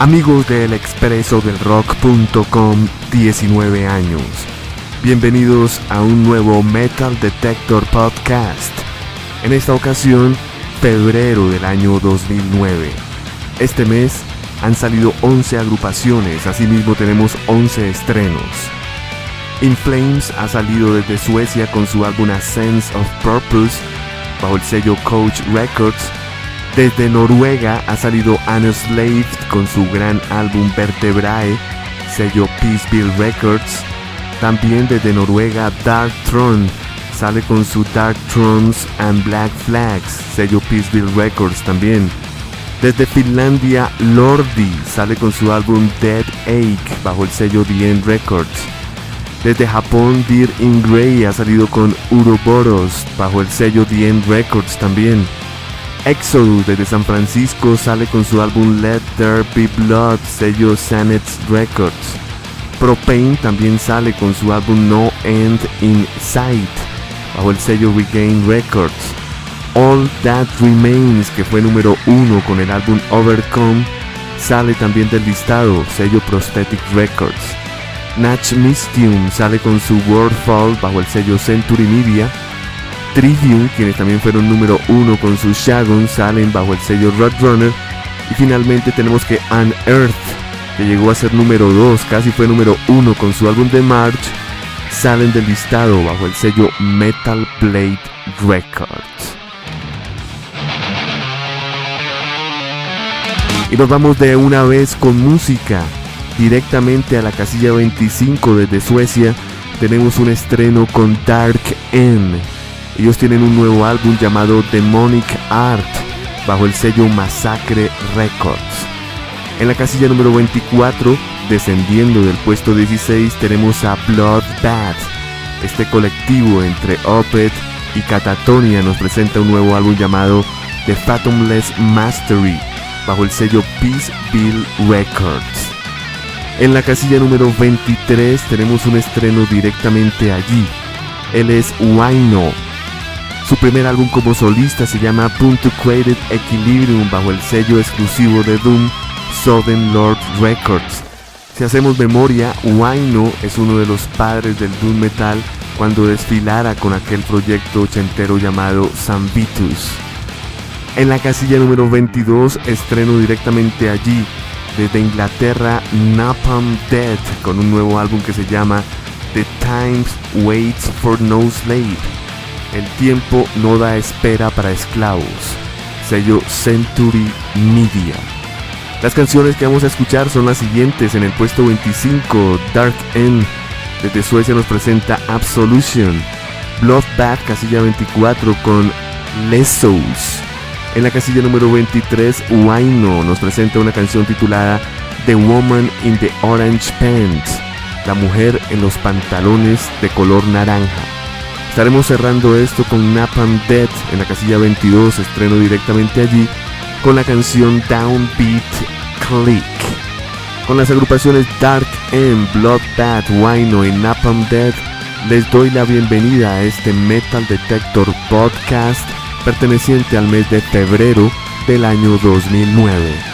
Amigos del expreso del rock.com 19 años. Bienvenidos a un nuevo Metal Detector Podcast. En esta ocasión, febrero del año 2009. Este mes han salido 11 agrupaciones, asimismo tenemos 11 estrenos. In Flames ha salido desde Suecia con su álbum A Sense of Purpose bajo el sello Coach Records desde Noruega ha salido Unslaved con su gran álbum Vertebrae, sello Peaceville Records. También desde Noruega Dark Throne sale con su Dark Thrones and Black Flags, sello Peaceville Records también. Desde Finlandia Lordi sale con su álbum Dead Ache bajo el sello The End Records. Desde Japón Dear in Grey ha salido con Uroboros bajo el sello The End Records también. Exodus desde San Francisco sale con su álbum Let There Be Blood, sello Sanets Records. Propane también sale con su álbum No End in Sight, bajo el sello Regain Records. All That Remains, que fue número uno con el álbum Overcome, sale también del listado, sello Prosthetic Records. Natch Mystium sale con su World Fall bajo el sello Century Media. Trivium, quienes también fueron número uno con su Shagon, salen bajo el sello Roadrunner. Y finalmente tenemos que Unearth, que llegó a ser número 2, casi fue número uno con su álbum de March, salen del listado bajo el sello Metal Blade Records. Y nos vamos de una vez con música, directamente a la casilla 25 desde Suecia. Tenemos un estreno con Dark N ellos tienen un nuevo álbum llamado Demonic Art bajo el sello Massacre Records. En la casilla número 24, descendiendo del puesto 16, tenemos a Bloodbath. Este colectivo entre Opeth y Catatonia nos presenta un nuevo álbum llamado The Fathomless Mastery bajo el sello Peaceville Records. En la casilla número 23 tenemos un estreno directamente allí. Él es Wino su primer álbum como solista se llama Created Equilibrium bajo el sello exclusivo de Doom Southern Lord Records. Si hacemos memoria, Wino es uno de los padres del Doom Metal cuando desfilara con aquel proyecto ochentero llamado Vitus. En la casilla número 22 estreno directamente allí desde Inglaterra Napalm Dead con un nuevo álbum que se llama The Times Waits for No Slave el tiempo no da espera para esclavos. Sello Century Media. Las canciones que vamos a escuchar son las siguientes. En el puesto 25, Dark End. Desde Suecia nos presenta Absolution. Bloodbath, casilla 24 con Lesos. En la casilla número 23, Wino nos presenta una canción titulada The Woman in the Orange Pants. La mujer en los pantalones de color naranja. Estaremos cerrando esto con Napalm Dead en la casilla 22, estreno directamente allí, con la canción Downbeat Click. Con las agrupaciones Dark M, Bloodbath, Wino y Napalm Dead, les doy la bienvenida a este Metal Detector Podcast perteneciente al mes de febrero del año 2009.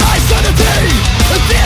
my sanity.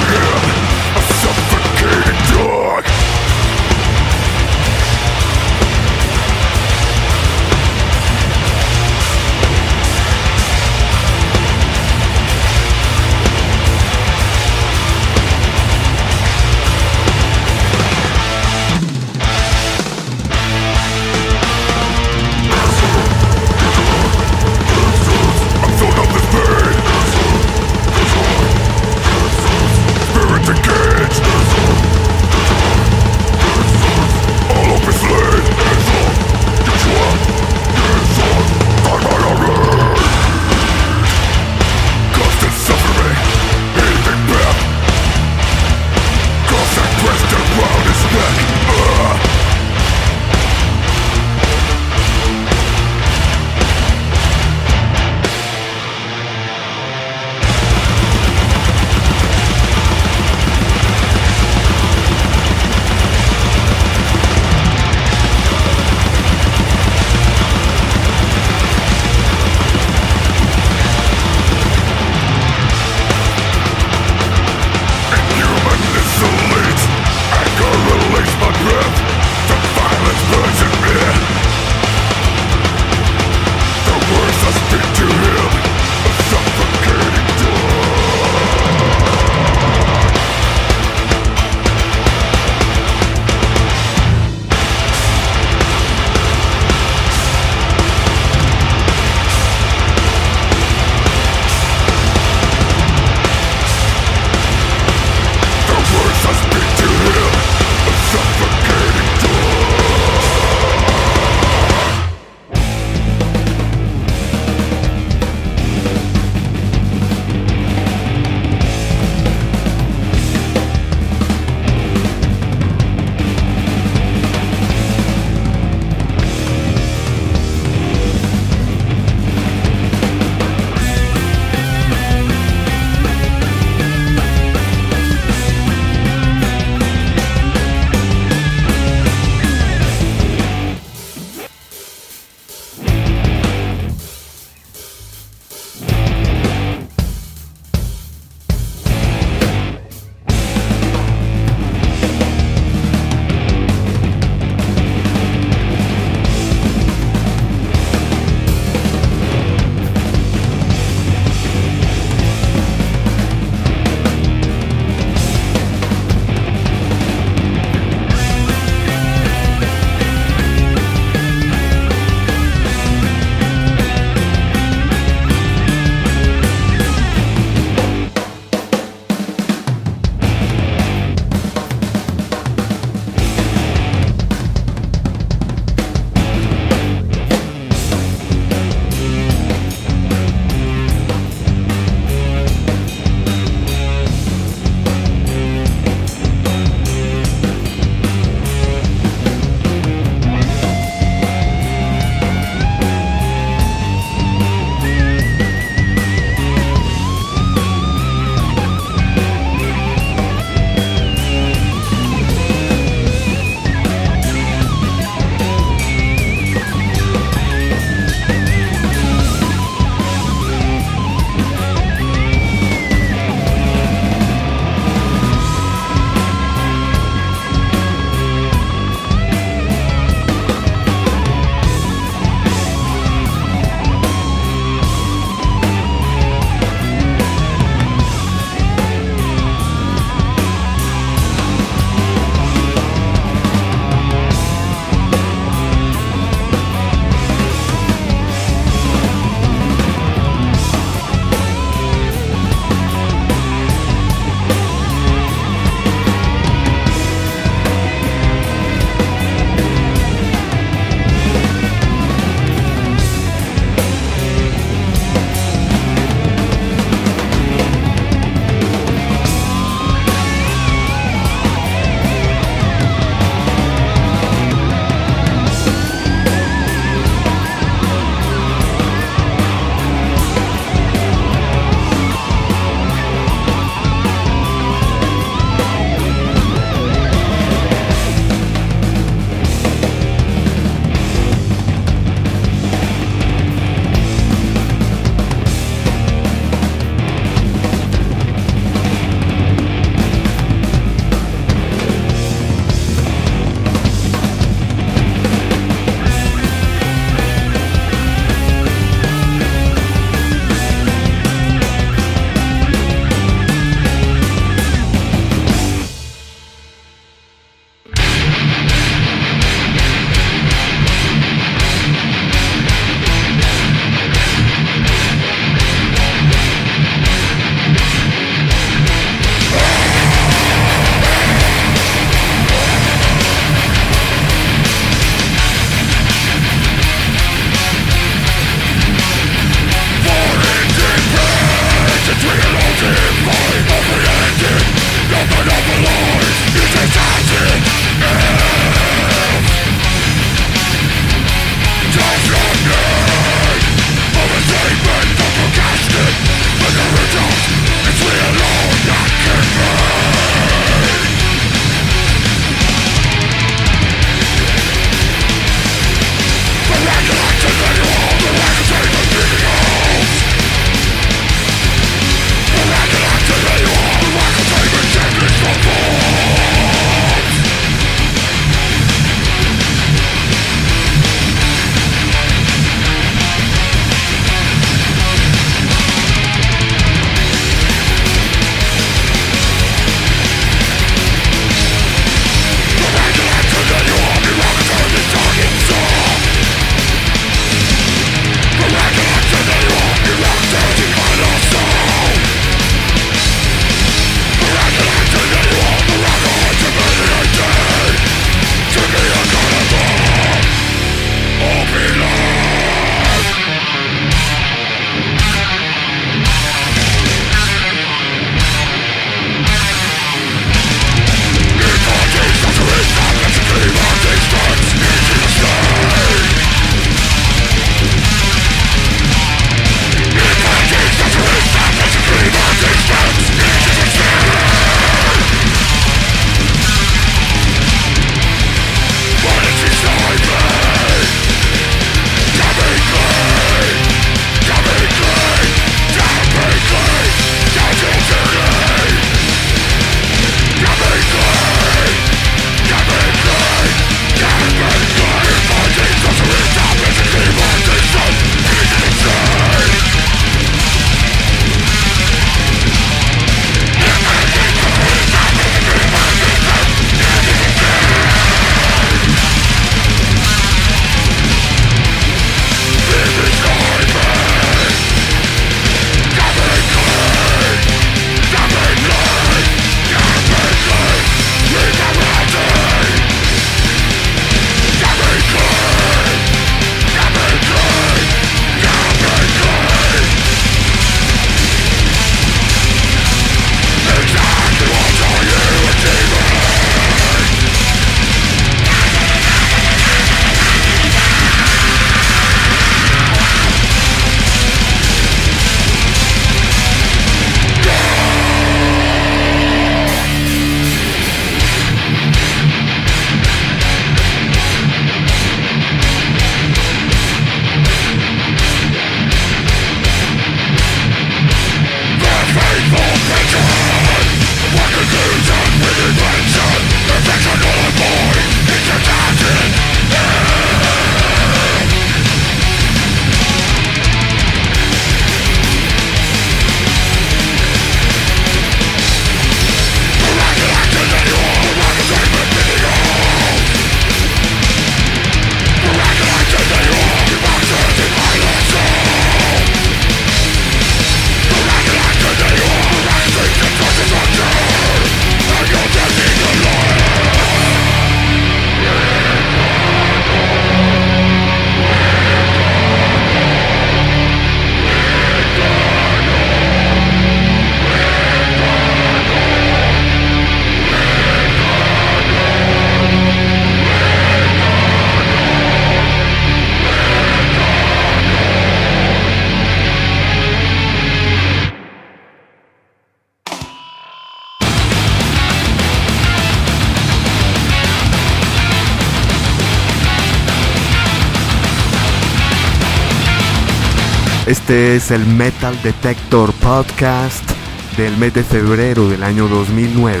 Este es el Metal Detector Podcast del mes de febrero del año 2009.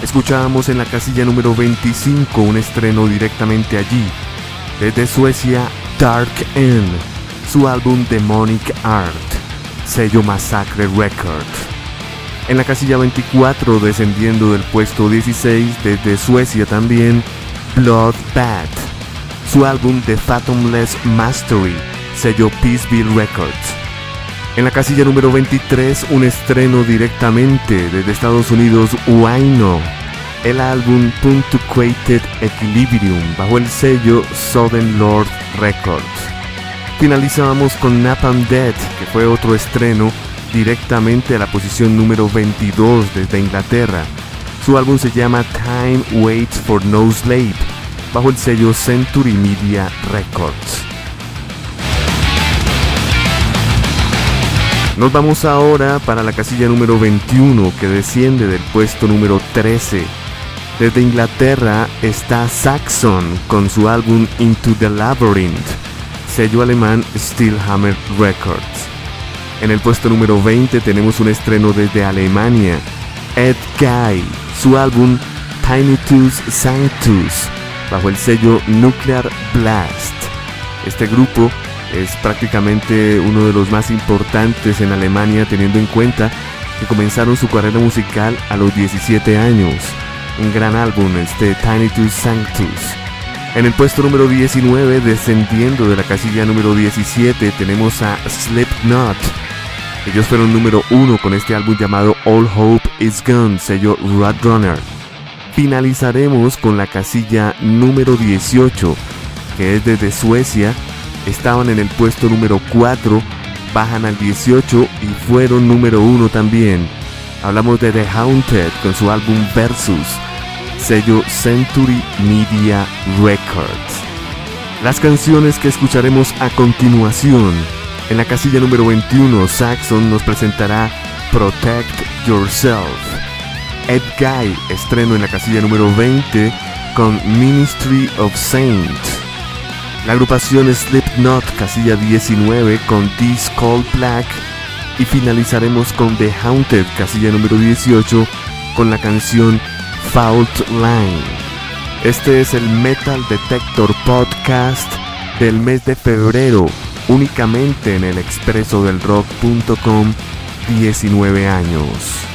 Escuchábamos en la casilla número 25 un estreno directamente allí, desde Suecia, Dark End, su álbum Demonic Art, sello Massacre Records. En la casilla 24, descendiendo del puesto 16, desde Suecia también, Bloodbath, su álbum The Fathomless Mastery, sello Peaceville Records. En la casilla número 23, un estreno directamente desde Estados Unidos, Wino, el álbum Punctuated Equilibrium, bajo el sello Southern Lord Records. Finalizábamos con Napalm Dead, que fue otro estreno directamente a la posición número 22 desde Inglaterra. Su álbum se llama Time Waits for No Slave, bajo el sello Century Media Records. Nos vamos ahora para la casilla número 21 que desciende del puesto número 13. Desde Inglaterra está Saxon con su álbum Into the Labyrinth, sello alemán Steelhammer Records. En el puesto número 20 tenemos un estreno desde Alemania, Ed Guy, su álbum Tinitus Sanctus, bajo el sello Nuclear Blast. Este grupo es prácticamente uno de los más importantes en Alemania teniendo en cuenta que comenzaron su carrera musical a los 17 años. Un gran álbum, este Tinitus Sanctus. En el puesto número 19, descendiendo de la casilla número 17, tenemos a Slipknot. Ellos fueron número uno con este álbum llamado All Hope Is Gone, sello Roadrunner. Finalizaremos con la casilla número 18, que es desde Suecia estaban en el puesto número 4, bajan al 18 y fueron número 1 también. Hablamos de The Haunted con su álbum Versus, sello Century Media Records. Las canciones que escucharemos a continuación. En la casilla número 21, Saxon nos presentará Protect Yourself. Ed Guy, estreno en la casilla número 20 con Ministry of Saints. La agrupación Slipknot, casilla 19 con This Cold Black. Y finalizaremos con The Haunted, casilla número 18, con la canción Fault Line. Este es el Metal Detector Podcast del mes de febrero, únicamente en el expreso del rock.com, 19 años.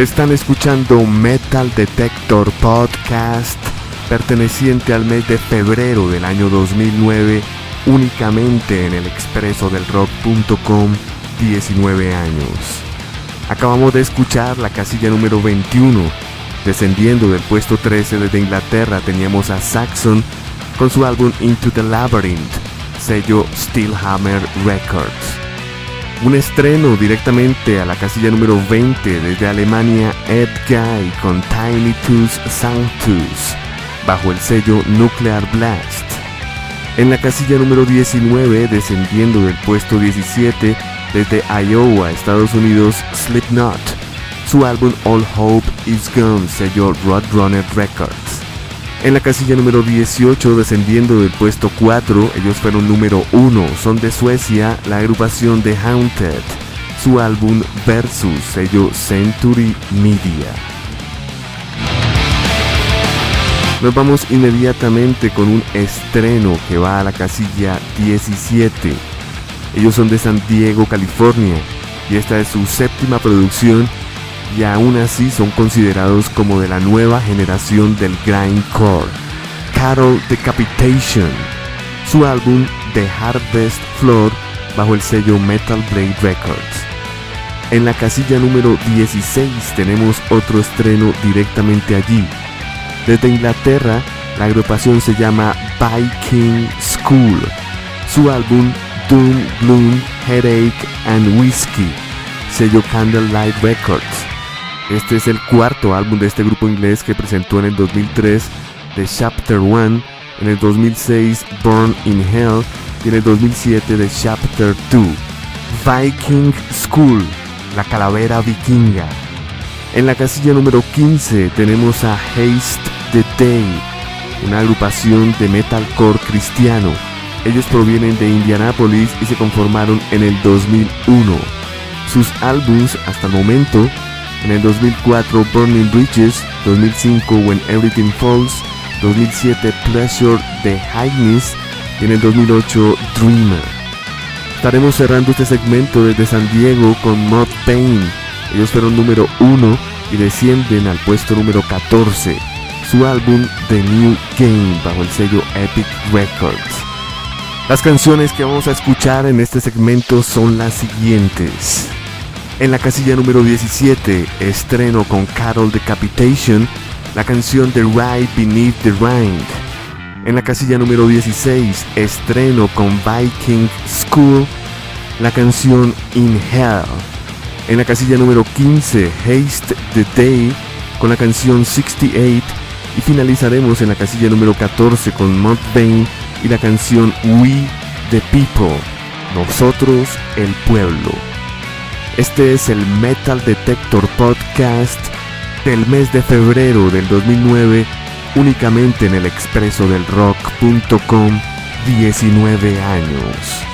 Están escuchando Metal Detector Podcast, perteneciente al mes de febrero del año 2009, únicamente en el expreso del rock.com, 19 años. Acabamos de escuchar la casilla número 21. Descendiendo del puesto 13 desde Inglaterra teníamos a Saxon con su álbum Into the Labyrinth, sello Steelhammer Records. Un estreno directamente a la casilla número 20 desde Alemania Ed Guy con Tiny Toons Sanctus bajo el sello Nuclear Blast. En la casilla número 19 descendiendo del puesto 17 desde Iowa, Estados Unidos, Slipknot, su álbum All Hope Is Gone sello Roadrunner Records. En la casilla número 18, descendiendo del puesto 4, ellos fueron número 1, son de Suecia, la agrupación de Haunted, su álbum Versus, sello Century Media. Nos vamos inmediatamente con un estreno que va a la casilla 17. Ellos son de San Diego, California, y esta es su séptima producción y aún así son considerados como de la nueva generación del grindcore. Carol Decapitation, su álbum The Harvest Floor bajo el sello Metal Blade Records. En la casilla número 16 tenemos otro estreno directamente allí. Desde Inglaterra, la agrupación se llama Viking School. Su álbum Doom, Gloom, Headache and Whiskey, sello Candlelight Records. Este es el cuarto álbum de este grupo inglés que presentó en el 2003 The Chapter 1, en el 2006 Born in Hell y en el 2007 The Chapter 2. Viking School, la calavera vikinga. En la casilla número 15 tenemos a Haste the Day, una agrupación de metalcore cristiano. Ellos provienen de Indianapolis y se conformaron en el 2001. Sus álbums hasta el momento en el 2004 Burning Bridges, 2005 When Everything Falls, 2007 Pleasure de Highness y en el 2008 Dreamer. Estaremos cerrando este segmento desde San Diego con Mod Pain. Ellos fueron número 1 y descienden al puesto número 14. Su álbum The New Game bajo el sello Epic Records. Las canciones que vamos a escuchar en este segmento son las siguientes. En la casilla número 17, estreno con Carol Decapitation, la canción The Ride Beneath the Ring. En la casilla número 16, estreno con Viking School, la canción In Hell. En la casilla número 15, Haste the Day, con la canción 68. Y finalizaremos en la casilla número 14 con Mudvayne y la canción We the People, nosotros el pueblo. Este es el Metal Detector Podcast del mes de febrero del 2009, únicamente en el expreso del rock.com, 19 años.